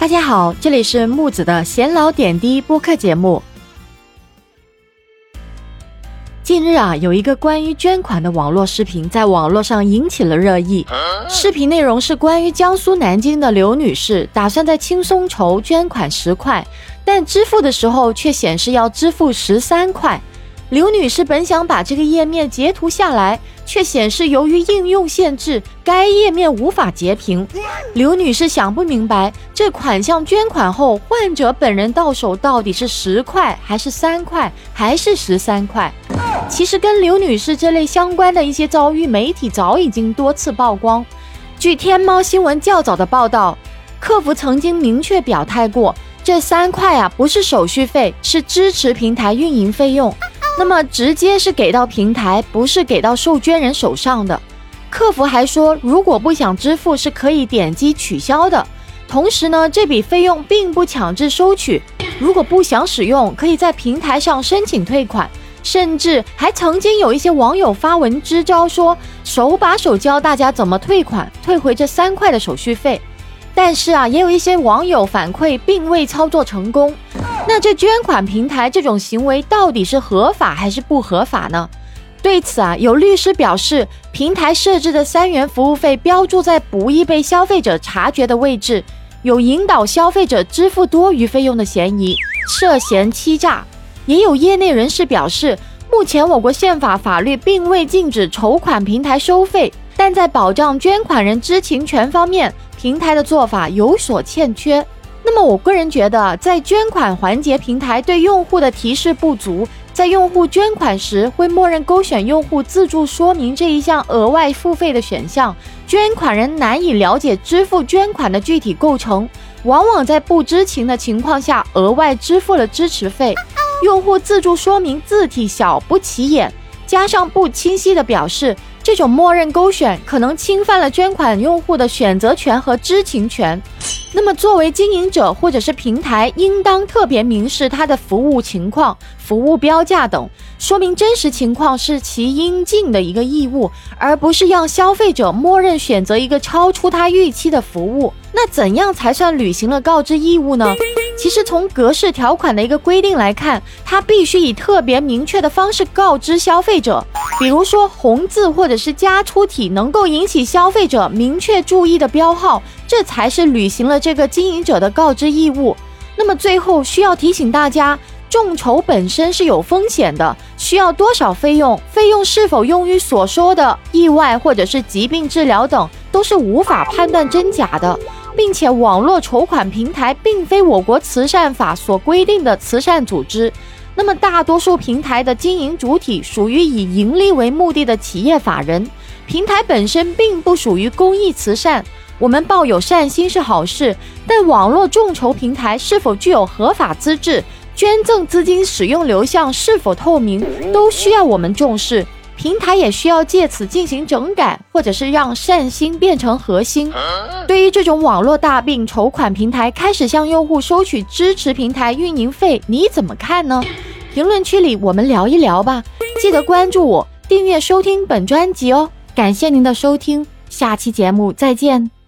大家好，这里是木子的闲聊点滴播客节目。近日啊，有一个关于捐款的网络视频在网络上引起了热议。视频内容是关于江苏南京的刘女士打算在轻松筹捐款十块，但支付的时候却显示要支付十三块。刘女士本想把这个页面截图下来，却显示由于应用限制，该页面无法截屏。刘女士想不明白，这款项捐款后，患者本人到手到底是十块，还是三块，还是十三块？其实跟刘女士这类相关的一些遭遇，媒体早已经多次曝光。据天猫新闻较早的报道，客服曾经明确表态过，这三块啊不是手续费，是支持平台运营费用。那么直接是给到平台，不是给到受捐人手上的。客服还说，如果不想支付，是可以点击取消的。同时呢，这笔费用并不强制收取。如果不想使用，可以在平台上申请退款。甚至还曾经有一些网友发文支招，说手把手教大家怎么退款，退回这三块的手续费。但是啊，也有一些网友反馈并未操作成功。那这捐款平台这种行为到底是合法还是不合法呢？对此啊，有律师表示，平台设置的三元服务费标注在不易被消费者察觉的位置，有引导消费者支付多余费用的嫌疑，涉嫌欺诈。也有业内人士表示，目前我国宪法法律并未禁止筹款平台收费，但在保障捐款人知情权方面，平台的做法有所欠缺。那么，我个人觉得，在捐款环节，平台对用户的提示不足，在用户捐款时会默认勾选用户自助说明这一项额外付费的选项，捐款人难以了解支付捐款的具体构成，往往在不知情的情况下额外支付了支持费。用户自助说明字体小不起眼，加上不清晰的表示，这种默认勾选可能侵犯了捐款用户的选择权和知情权。那么，作为经营者或者是平台，应当特别明示它的服务情况、服务标价等，说明真实情况是其应尽的一个义务，而不是让消费者默认选择一个超出他预期的服务。那怎样才算履行了告知义务呢？其实从格式条款的一个规定来看，它必须以特别明确的方式告知消费者，比如说红字或者是加粗体，能够引起消费者明确注意的标号，这才是履行了这个经营者的告知义务。那么最后需要提醒大家，众筹本身是有风险的，需要多少费用，费用是否用于所说的意外或者是疾病治疗等，都是无法判断真假的。并且，网络筹款平台并非我国慈善法所规定的慈善组织。那么，大多数平台的经营主体属于以盈利为目的的企业法人，平台本身并不属于公益慈善。我们抱有善心是好事，但网络众筹平台是否具有合法资质，捐赠资金使用流向是否透明，都需要我们重视。平台也需要借此进行整改，或者是让善心变成核心。对于这种网络大病筹款平台开始向用户收取支持平台运营费，你怎么看呢？评论区里我们聊一聊吧。记得关注我，订阅收听本专辑哦。感谢您的收听，下期节目再见。